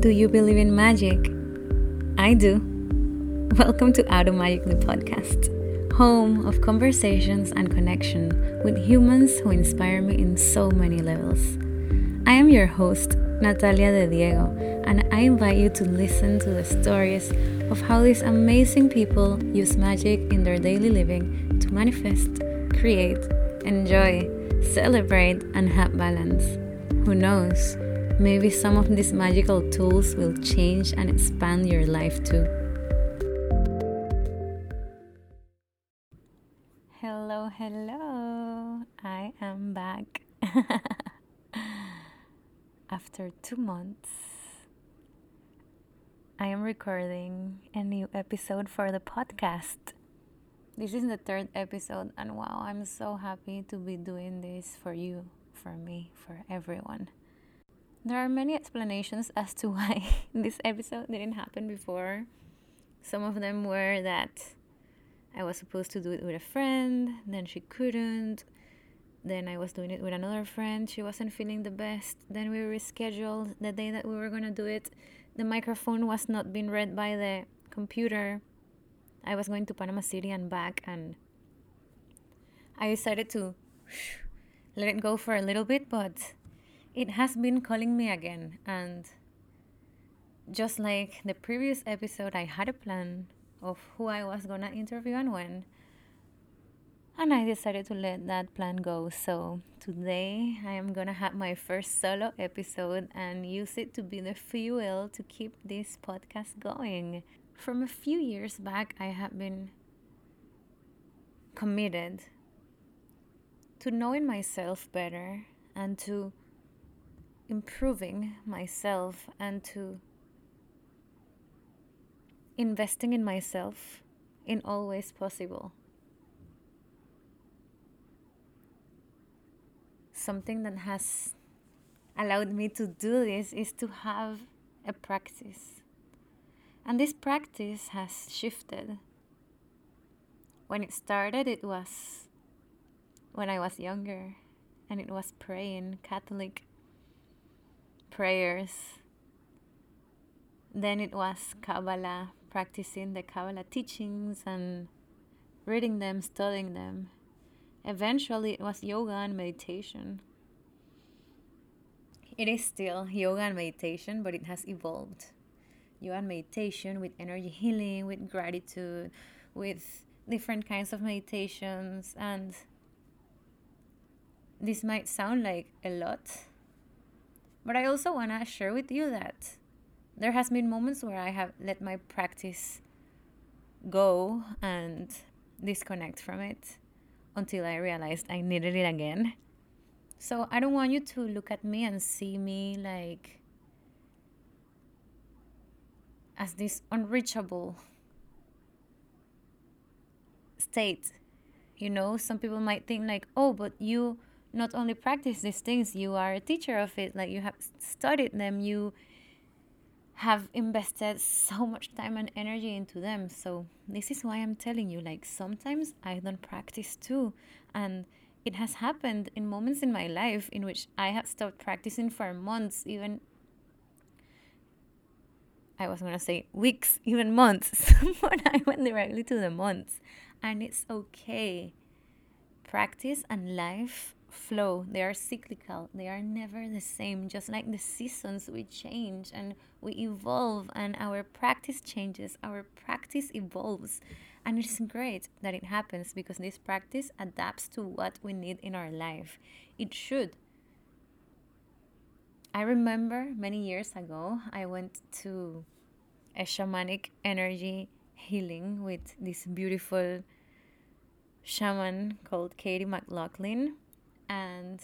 Do you believe in magic? I do. Welcome to Automagically podcast, home of conversations and connection with humans who inspire me in so many levels. I am your host, Natalia de Diego, and I invite you to listen to the stories of how these amazing people use magic in their daily living to manifest, create, enjoy, celebrate, and have balance. Who knows? Maybe some of these magical tools will change and expand your life too. Hello, hello. I am back. After two months, I am recording a new episode for the podcast. This is the third episode, and wow, I'm so happy to be doing this for you, for me, for everyone. There are many explanations as to why this episode didn't happen before. Some of them were that I was supposed to do it with a friend, then she couldn't. Then I was doing it with another friend. She wasn't feeling the best. Then we rescheduled the day that we were going to do it. The microphone was not being read by the computer. I was going to Panama City and back, and I decided to let it go for a little bit, but it has been calling me again. And just like the previous episode, I had a plan of who I was to interview and when. And I decided to let that plan go. So today I am to have my first solo episode and use it to be the fuel to keep this podcast going. From a few years back, I have been committed to knowing myself better and to improving myself and to investing in myself in all ways possible. Something that has allowed me to do this is to have a practice. And this practice has shifted. When it started, it was when I was younger, and it was praying Catholic prayers. Then it was Kabbalah, practicing the Kabbalah teachings and reading them, studying them. Eventually, it was yoga and meditation. It is still yoga and meditation, but it has evolved. Yoga and meditation with energy healing, with gratitude, with different kinds of meditations. And this might sound like a lot, but I also want to share with you that there has been moments where I have let my practice go and disconnect from it until I realized I needed it again. So I don't want you to look at me and see me like as this unreachable state. You know, some people might think like, "Oh, but you not only practice these things, you are a teacher of it. Like you have studied them, you have invested so much time and energy into them. So this is why I'm telling you, like sometimes I don't practice too. And it has happened in moments in my life in which I have stopped practicing for months, even I was gonna say weeks, even months, but I went directly to the months. And it's okay. Practice and life flow. They are cyclical. They are never the same just like the seasons we change and we evolve and our practice changes our practice evolves. And it's great that it happens because this practice adapts to what we need in our life. It should. I remember many years ago i went to a shamanic energy healing with this beautiful shaman called Katie McLaughlin and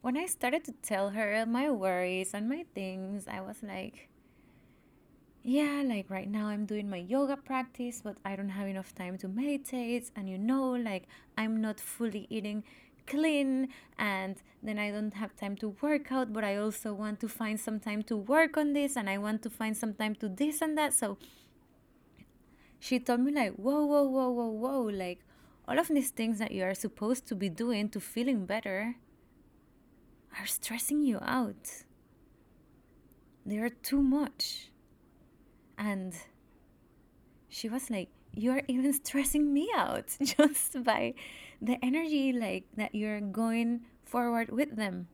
when I started to tell her my worries and my things, I was like, yeah, like right now I'm doing my yoga practice, but I don't have enough time to meditate. And you know, like I'm not fully eating clean and then I don't have time to work out, but I also want to find some time to work on this and I want to find some time to this and that. So she told me like, whoa, whoa, whoa, whoa, whoa, like all of these things that you are supposed to be doing to feeling better are stressing you out. they are too much. And she was like, You are even stressing me out just by the energy like that you're going forward with them.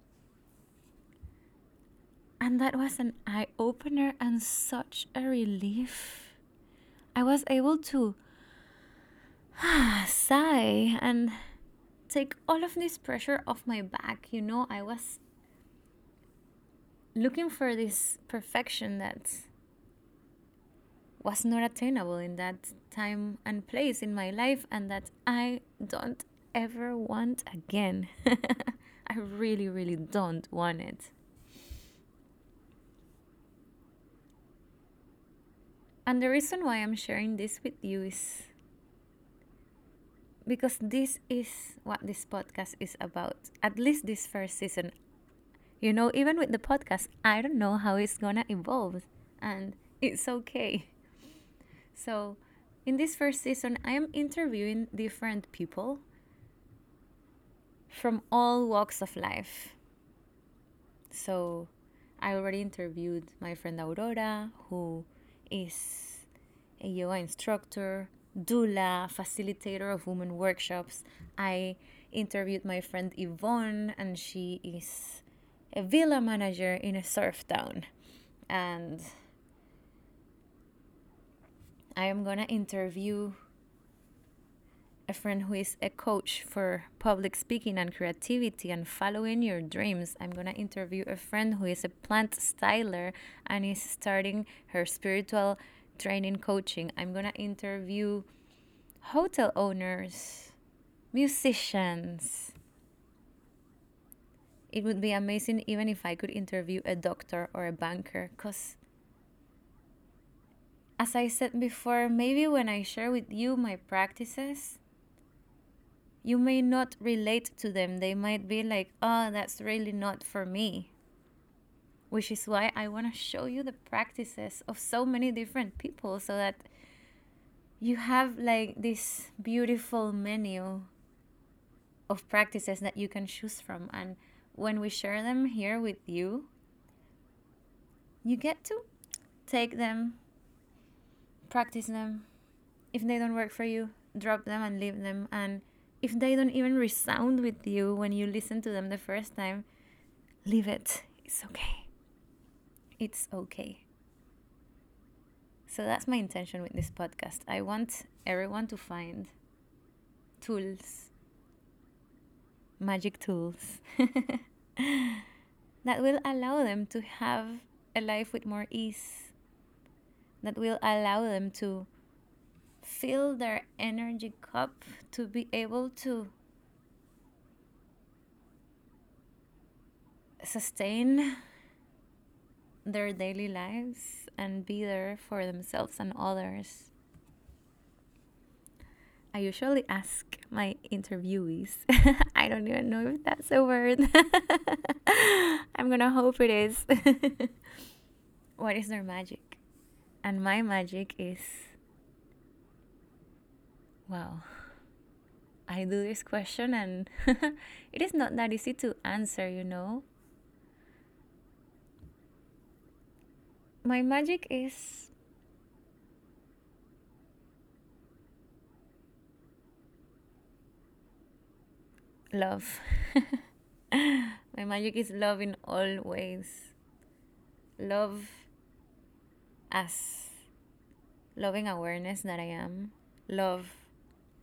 And that was an eye opener and such a relief. I was able to sigh and take all of this pressure off my back. You know, I was looking for this perfection that was not attainable in that time and place in my life, and that I don't ever want again. I really, really don't want it. And the reason why I'm sharing this with you is because this is what this podcast is about. At least this first season. You know, even with the podcast, I don't know how it's gonna evolve, and it's okay. So, in this first season, I am interviewing different people from all walks of life. So, I already interviewed my friend Aurora, who is a yoga instructor, doula, facilitator of women workshops. I interviewed my friend Yvonne, and she is a villa manager in a surf town. And I am gonna interview a friend who is a coach for public speaking and creativity and following your dreams. I'm going to interview a friend who is a plant styler and is starting her spiritual training coaching. I'm going to interview hotel owners, musicians. It would be amazing even if I could interview a doctor or a banker because as I said before, maybe when I share with you my practices, you may not relate to them. They might be like, oh, that's really not for me. Which is why I want to show you the practices of so many different people so that you have like this beautiful menu of practices that you can choose from. And when we share them here with you, you get to take them, practice them. If they don't work for you, drop them and leave them and if they don't even resound with you when you listen to them the first time, leave it. It's okay. It's okay. So that's my intention with this podcast. I want everyone to find tools, magic tools, that will allow them to have a life with more ease, that will allow them to fill their energy cup to be able to sustain their daily lives and be there for themselves and others. I usually ask my interviewees, I don't even know if that's a word. I'm gonna hope it is. what is their magic? And my magic is Wow. I do this question and it is not that easy to answer, you know. My magic is love. My magic is love in all ways. Love as loving awareness that I am. Love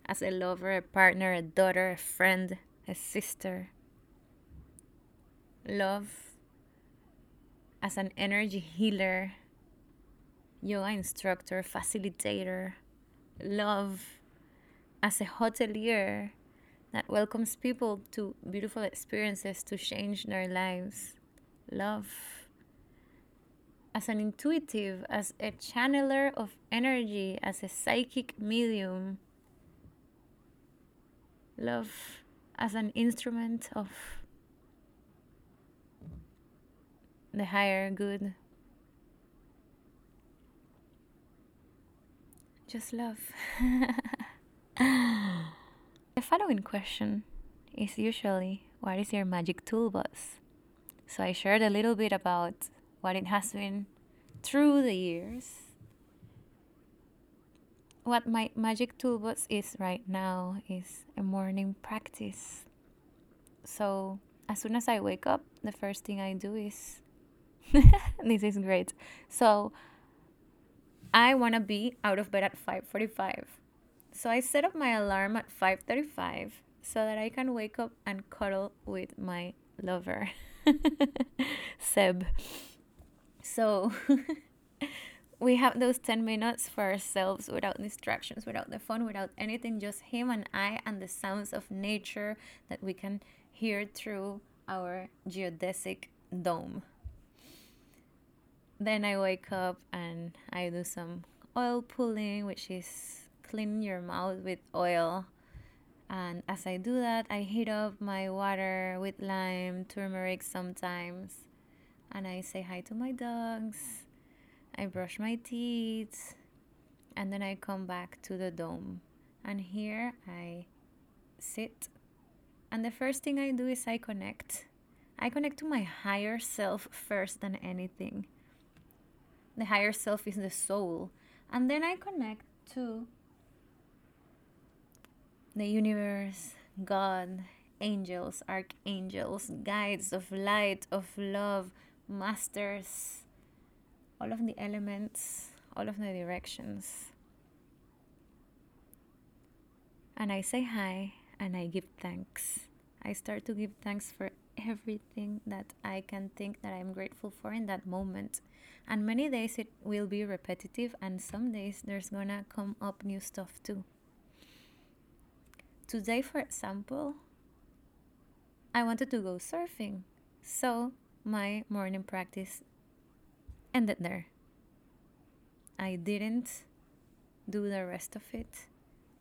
as a lover, a partner, a daughter, a friend, a sister. Love as an energy healer, yoga instructor, facilitator. Love as a hotelier that welcomes people to beautiful experiences to change their lives. Love as an intuitive, as a channeler of energy, as a psychic medium love as an instrument of the higher good. Just love. the following question is usually what is your magic toolbox? So I shared a little bit about what it has been through the years what my magic toolbox is right now is a morning practice. So as soon as I wake up, the first thing I do is this is great. So I want to be out of bed at 5:45. So I set up my alarm at 5:35 so that I can wake up and cuddle with my lover, Seb. So we have those 10 minutes for ourselves without distractions, without the phone, without anything, just him and I and the sounds of nature that we can hear through our geodesic dome. Then I wake up and I do some oil pulling, which is cleaning your mouth with oil. And as I do that, I heat up my water with lime, turmeric sometimes. And I say hi to my dogs I brush my teeth and then I come back to the dome. And here I sit. And the first thing I do is I connect. I connect to my higher self first than anything. The higher self is the soul. And then I connect to the universe, God, angels, archangels, guides of light, of love, masters, all of the elements, all of the directions. And I say hi and I give thanks. I start to give thanks for everything that I can think that I'm grateful for in that moment. And many days it will be repetitive, and some days there's gonna come up new stuff too. Today, for example, I wanted to go surfing. So my morning practice ended there. I didn't do the rest of it,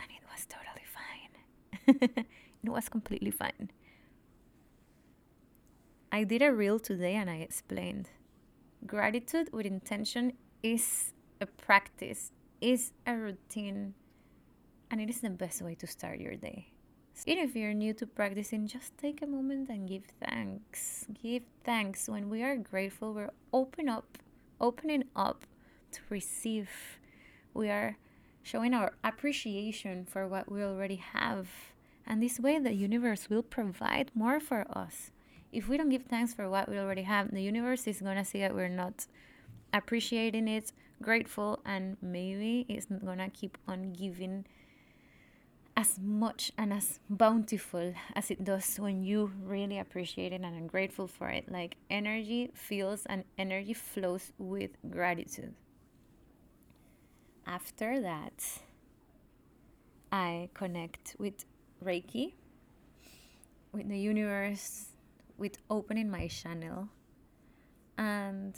and it was totally fine. it was completely fine. I did a reel today and I explained. Gratitude with intention is a practice, is a routine, and it is the best way to start your day. Even if you're new to practicing, just take a moment and give thanks. Give thanks. When we are grateful, we're open up opening up to receive. We are showing our appreciation for what we already have. And this way, the universe will provide more for us. If we don't give thanks for what we already have, the universe is going to see that we're not appreciating it, grateful, and maybe it's going to keep on giving as much and as bountiful as it does when you really appreciate it and are grateful for it. Like energy feels and energy flows with gratitude. After that, I connect with Reiki, with the universe, with opening my channel, and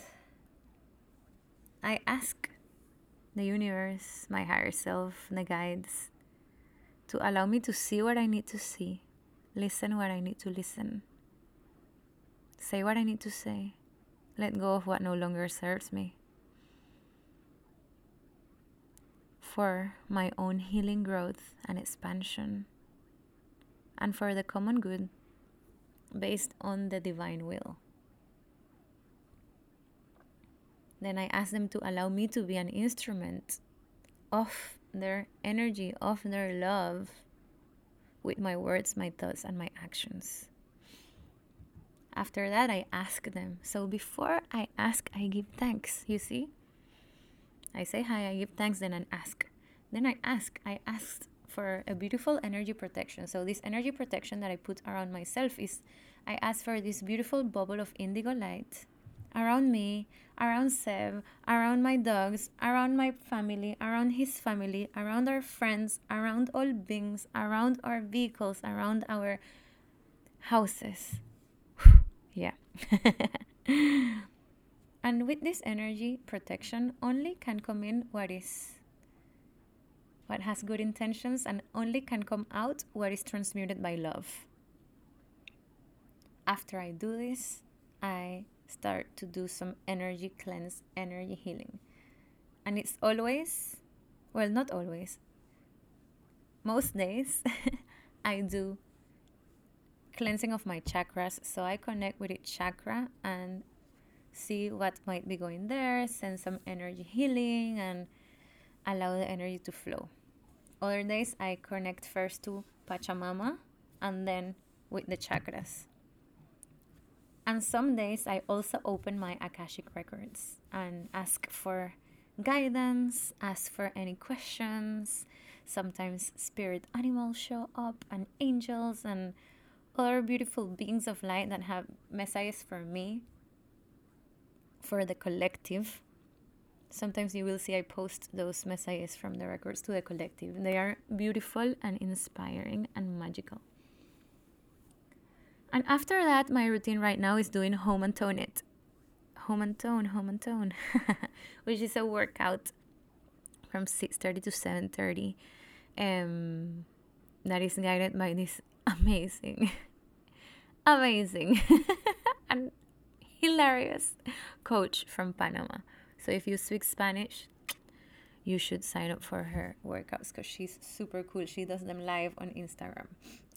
I ask the universe, my higher self, the guides, to allow me to see what I need to see, listen what I need to listen, say what I need to say, let go of what no longer serves me. For my own healing growth and expansion, and for the common good based on the divine will. Then I ask them to allow me to be an instrument of their energy, of their love with my words, my thoughts, and my actions. After that, I ask them. So before I ask, I give thanks. You see? I say hi, I give thanks, then I ask. Then I ask. I ask for a beautiful energy protection. So this energy protection that I put around myself is I ask for this beautiful bubble of indigo light around me, around Seb, around my dogs, around my family, around his family, around our friends, around all beings, around our vehicles, around our houses. yeah. and with this energy protection, only can come in what is what has good intentions and only can come out what is transmuted by love. After I do this, I start to do some energy cleanse, energy healing. And it's always, well, not always, most days I do cleansing of my chakras. So I connect with each chakra and see what might be going there, send some energy healing, and allow the energy to flow. Other days, I connect first to Pachamama and then with the chakras. And some days, I also open my Akashic records and ask for guidance, ask for any questions. Sometimes spirit animals show up, and angels, and other beautiful beings of light that have messages for me, for the collective. Sometimes you will see I post those messages from the records to the collective. They are beautiful and inspiring and magical. And after that, my routine right now is doing home and tone it. Home and tone, home and tone, which is a workout from 6.30 to 7.30 um, that is guided by this amazing amazing and hilarious coach from Panama. So if you speak Spanish, you should sign up for her workouts because she's super cool. She does them live on Instagram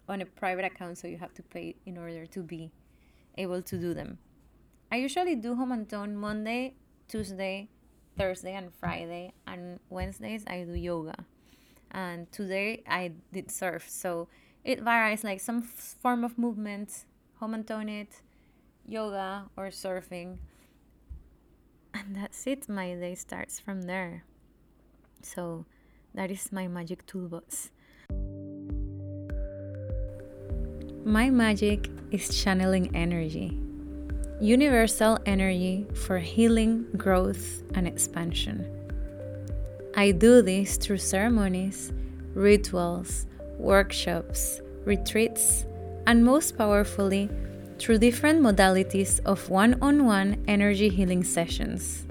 on a private account, so you have to pay in order to be able to do them. I usually do home and tone Monday, Tuesday, Thursday, and Friday, and Wednesdays I do yoga. And today I did surf, so it varies like some form of movement home and tone it, yoga, or surfing. And that's it. My day starts from there. So that is my magic toolbox. My magic is channeling energy, universal energy for healing, growth, and expansion. I do this through ceremonies, rituals, workshops, retreats, and most powerfully, through different modalities of one on one energy healing sessions.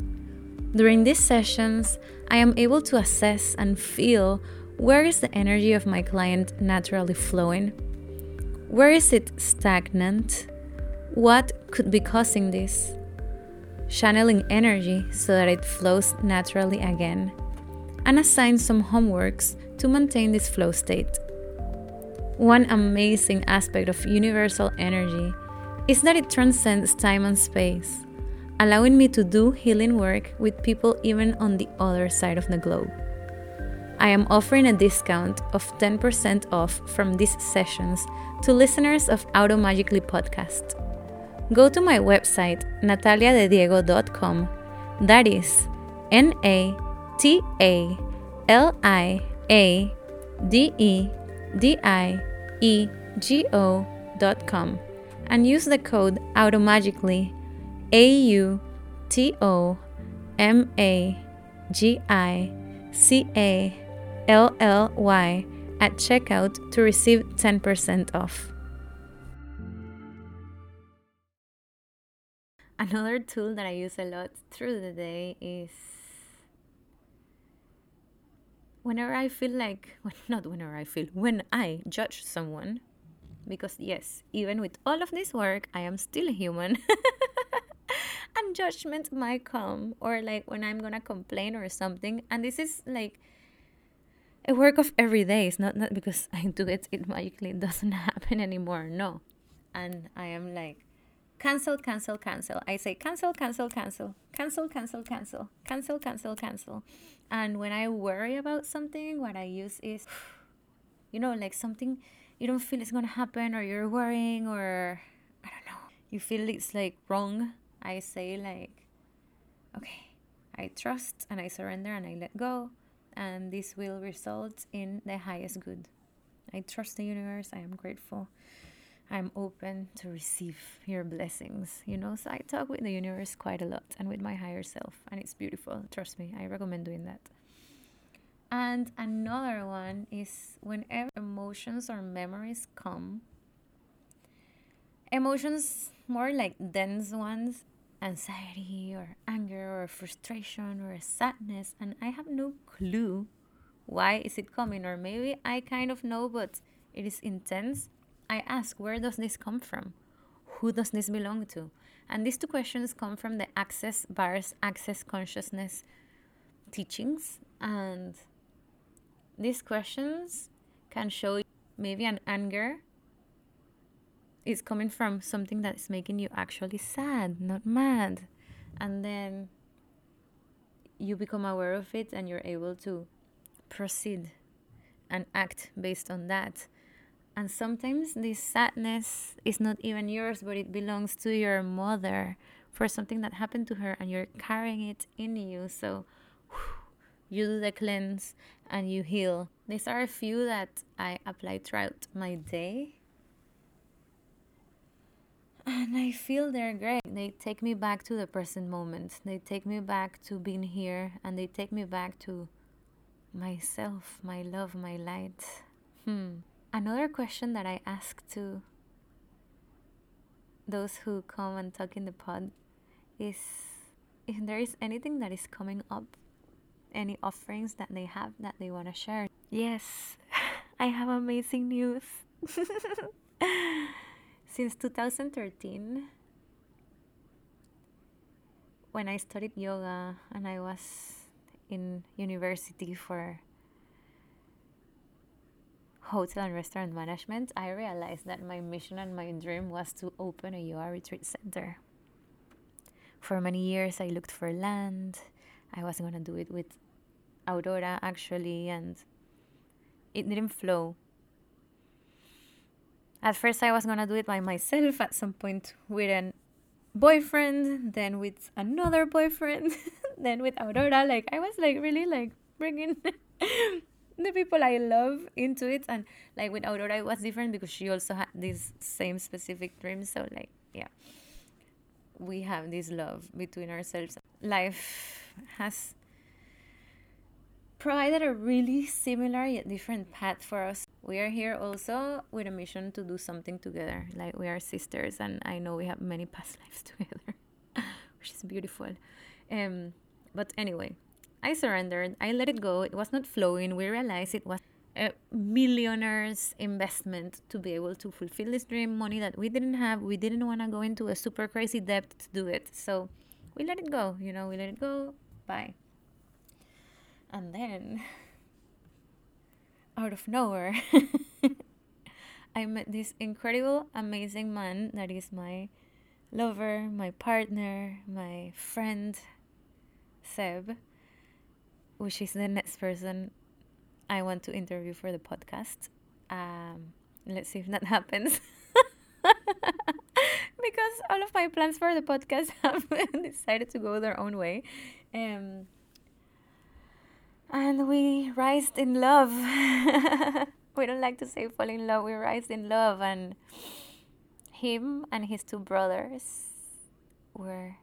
During these sessions, I am able to assess and feel where is the energy of my client naturally flowing? Where is it stagnant? What could be causing this? Channeling energy so that it flows naturally again, and assign some homeworks to maintain this flow state. One amazing aspect of universal energy is that it transcends time and space, allowing me to do healing work with people even on the other side of the globe. I am offering a discount of 10% off from these sessions to listeners of Automagically podcast. Go to my website, nataliadediego.com. That is N A T A L I A D E D I ego.com and use the code automagically A U T O M A G I C A L L Y at checkout to receive 10% off. Another tool that I use a lot through the day is whenever I feel like, well, not whenever I feel, when I judge someone, because yes, even with all of this work, I am still human. and judgment might come, or like when I'm gonna complain or something. And this is like a work of every day. It's not, not because I do it, it magically doesn't happen anymore. No. And I am like, cancel, cancel, cancel. I say cancel, cancel, cancel, cancel, cancel, cancel, cancel, cancel, cancel. And when I worry about something, what I use is, you know, like something you don't feel it's gonna happen, or you're worrying, or I don't know, you feel it's like wrong. I say, like, okay, I trust and I surrender and I let go, and this will result in the highest good. I trust the universe, I am grateful I'm open to receive your blessings, you know. So I talk with the universe quite a lot and with my higher self, and it's beautiful. Trust me, I recommend doing that. And another one is whenever emotions or memories come, emotions more like dense ones, anxiety or anger or frustration or sadness, and I have no clue why is it coming, or maybe I kind of know, but it is intense I ask, where does this come from? Who does this belong to? And these two questions come from the Access Bars Access Consciousness teachings. And these questions can show maybe an anger is coming from something that is making you actually sad, not mad. and then you become aware of it and you're able to proceed and act based on that. And sometimes this sadness is not even yours, but it belongs to your mother for something that happened to her, and you're carrying it in you. So you do the cleanse and you heal. These are a few that I apply throughout my day. And I feel they're great. They take me back to the present moment. They take me back to being here and they take me back to myself, my love, my light. Hmm. Another question that I ask to those who come and talk in the pod is if there is anything that is coming up, any offerings that they have that they want to share. Yes, I have amazing news. Since 2013, when I studied yoga and I was in university for hotel and restaurant management, I realized that my mission and my dream was to open a yoga retreat center. For many years, I looked for land. I wasn't going to do it with Aurora actually, and it didn't flow. At first, I was going to do it by myself at some point with an boyfriend, then with another boyfriend, then with Aurora. Like I was like really like bringing the people I love into it, and like with Aurora, it was different because she also had these same specific dreams. So like yeah, we have this love between ourselves. Life has provided a really similar yet different path for us. We are here also with a mission to do something together. Like we are sisters, and I know we have many past lives together, which is beautiful. Um, but anyway, I surrendered. I let it go. It was not flowing. We realized it was a millionaire's investment to be able to fulfill this dream. Money that we didn't have. We didn't want to go into a super crazy debt to do it. So we let it go. You know, we let it go. And then, out of nowhere, I met this incredible, amazing man that is my lover, my partner, my friend, Seb, which is the next person I want to interview for the podcast. Um, let's see if that happens. All of my plans for the podcast have decided to go their own way. Um, and we rised in love. we don't like to say fall in love, we rise in love. And him and his two brothers were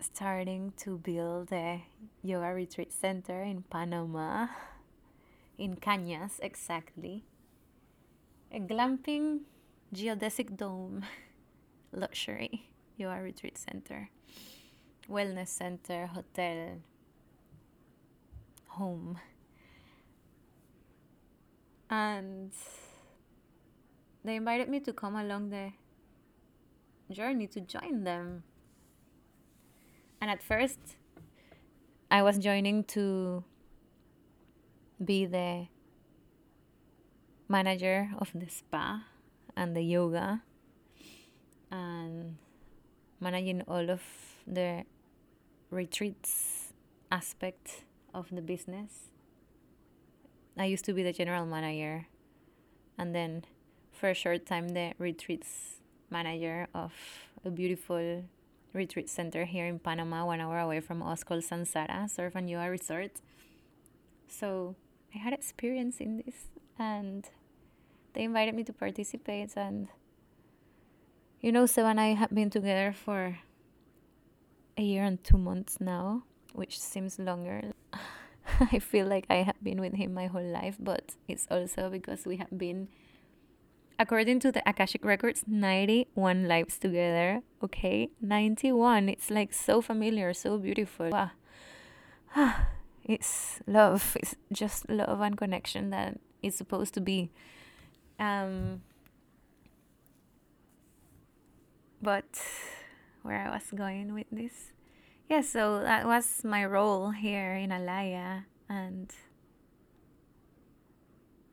starting to build a yoga retreat center in Panama, in Cañas exactly. A glamping geodesic dome luxury yoga retreat center, wellness center, hotel, home. And they invited me to come along the journey to join them. And at first, I was joining to be the manager of the spa and the yoga and managing all of the retreats aspect of the business. I used to be the general manager and then for a short time the retreats manager of a beautiful retreat center here in Panama, one hour away from us called Sansara Surf and Yoga Resort. So I had experience in this and they invited me to participate and you know Seb and I have been together for a year and two months now, which seems longer. I feel like I have been with him my whole life, but it's also because we have been, according to the Akashic Records, 91 lives together. Okay, 91. It's like so familiar, so beautiful. Wow. it's love. It's just love and connection that it's supposed to be. Um, but where I was going with this yeah, so that was my role here in Alaya. And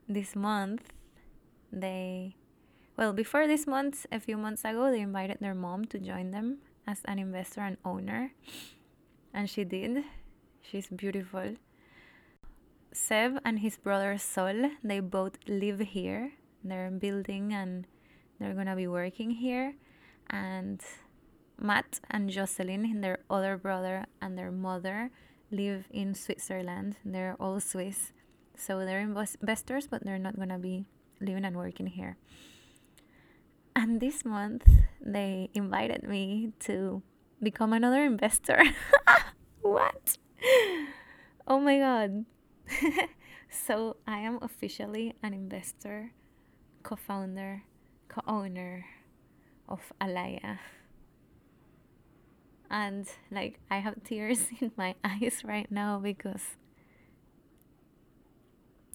this month, they, well, before this month, a few months ago, they invited their mom to join them as an investor and owner. And she did. She's beautiful. Seb and his brother Sol, they both live here. They're building and they're gonna be working here. And Matt and Jocelyn, and their other brother and their mother, live in Switzerland. They're all Swiss. So they're investors, but they're not gonna be living and working here. And this month, they invited me to become another investor. what? Oh my god. so I am officially an investor, co founder, co owner of Alaya. And like, I have tears in my eyes right now because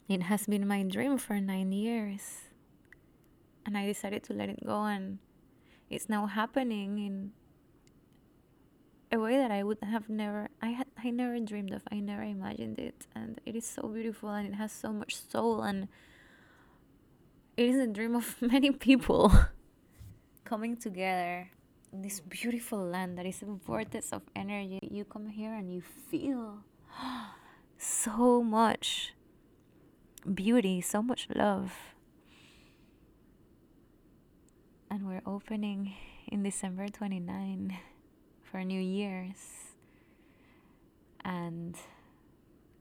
it has been my dream for nine years and I decided to let it go and it's now happening in a way that I would have never I had I never dreamed of. I never imagined it and it is so beautiful and it has so much soul and it is a dream of many people coming together in this beautiful land that is a vortex of energy. You come here and you feel so much beauty, so much love. and we're opening in December 29 for New Year's. And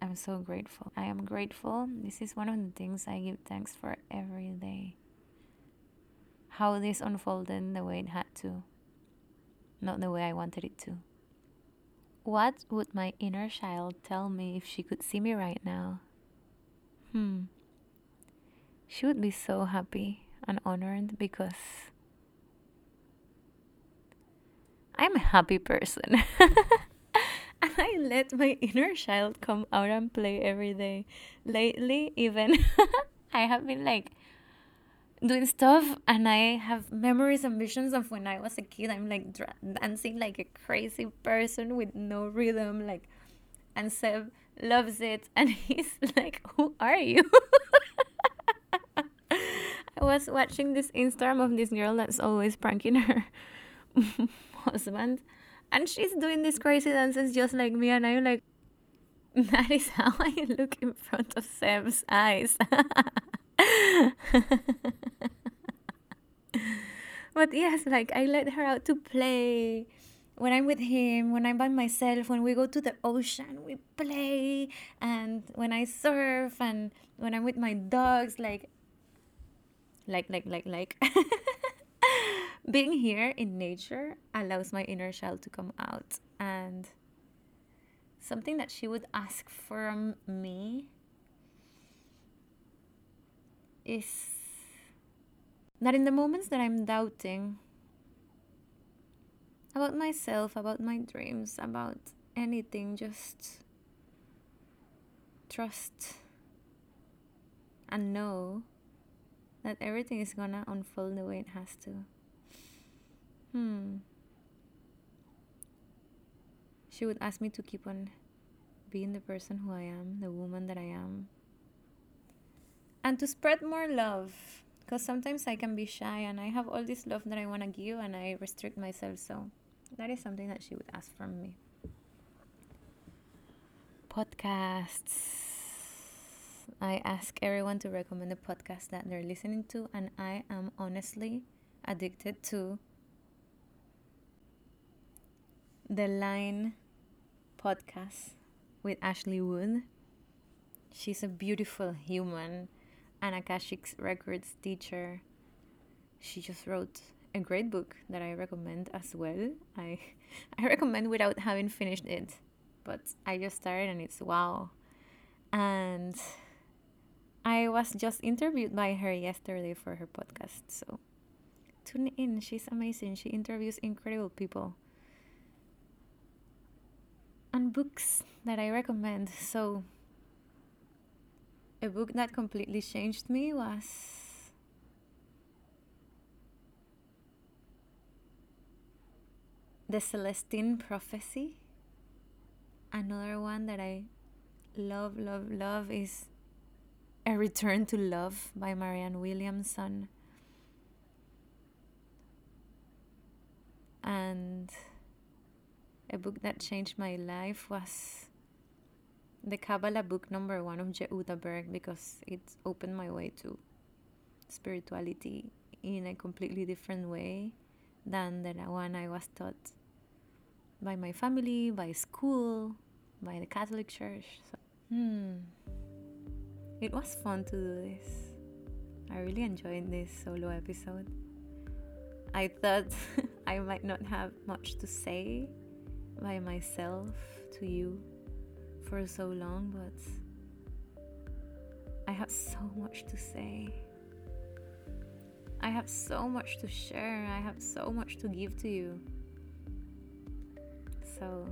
I'm so grateful. I am grateful. This is one of the things I give thanks for every day. How this unfolded the way it had to, not the way I wanted it to. What would my inner child tell me if she could see me right now? Hmm. She would be so happy and honored because I'm a happy person. and I let my inner child come out and play every day. Lately, even I have been like doing stuff and I have memories and visions of when I was a kid. I'm like dra- dancing like a crazy person with no rhythm, like, and Seb loves it, and he's like, "Who are you?" I was watching this Instagram of this girl that's always pranking her husband and she's doing these crazy dances just like me and i'm like that is how i look in front of seb's eyes but yes like i let her out to play. When i'm with him when i'm by myself when we go to the ocean we play. And when i surf and when i'm with my dogs like like like like like. Being here in nature allows my inner child to come out. And something that she would ask from me is that in the moments that I'm doubting about myself, about my dreams, about anything, just trust and know that everything is gonna unfold the way it has to. Hmm. She would ask me to keep on being the person who I am, the woman that I am. And to spread more love. Because sometimes I can be shy and I have all this love that I want to give and I restrict myself. So that is something that she would ask from me. Podcasts. I ask everyone to recommend a podcast that they're listening to, and I am honestly addicted to the Line podcast with Ashley Wood. She's a beautiful human, an Akashic Records teacher. She just wrote a great book that I recommend as well. I I recommend without having finished it, but I just started and it's wow. And I was just interviewed by her yesterday for her podcast, so tune in. She's amazing. She interviews incredible people and books that I recommend. So, a book that completely changed me was The Celestine Prophecy. Another one that I love, love, love is A Return to Love by Marianne Williamson. And a book that changed my life was the Kabbalah book number one of Yehuda Berg because it opened my way to spirituality in a completely different way than the one I was taught by my family, by school, by the Catholic Church. So, hmm. It was fun to do this. I really enjoyed this solo episode. I thought I might not have much to say by myself to you for so long, but I have so much to say. I have so much to share. I have so much to give to you. So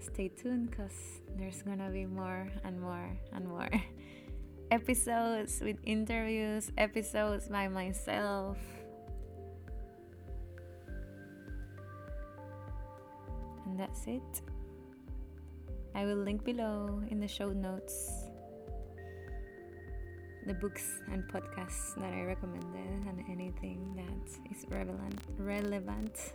stay tuned because there's gonna be more and more and more episodes with interviews, episodes by myself. And that's it. I will link below in the show notes the books and podcasts that I recommended and anything that is relevant relevant